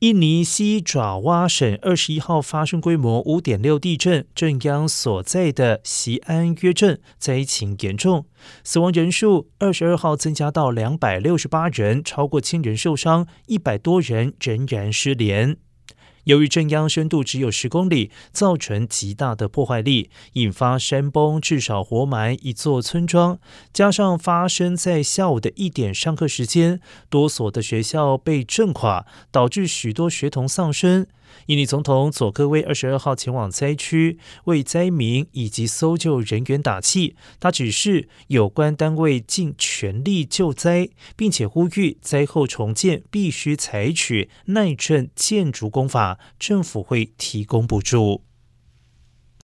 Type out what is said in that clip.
印尼西爪哇省二十一号发生规模五点六地震，震央所在的西安约镇灾情严重，死亡人数二十二号增加到两百六十八人，超过千人受伤，一百多人仍然失联。由于震央深度只有十公里，造成极大的破坏力，引发山崩，至少活埋一座村庄。加上发生在下午的一点上课时间，多所的学校被震垮，导致许多学童丧生。印尼总统佐科威二十二号前往灾区，为灾民以及搜救人员打气。他指示有关单位尽全力救灾，并且呼吁灾后重建必须采取耐震建筑工法，政府会提供补助。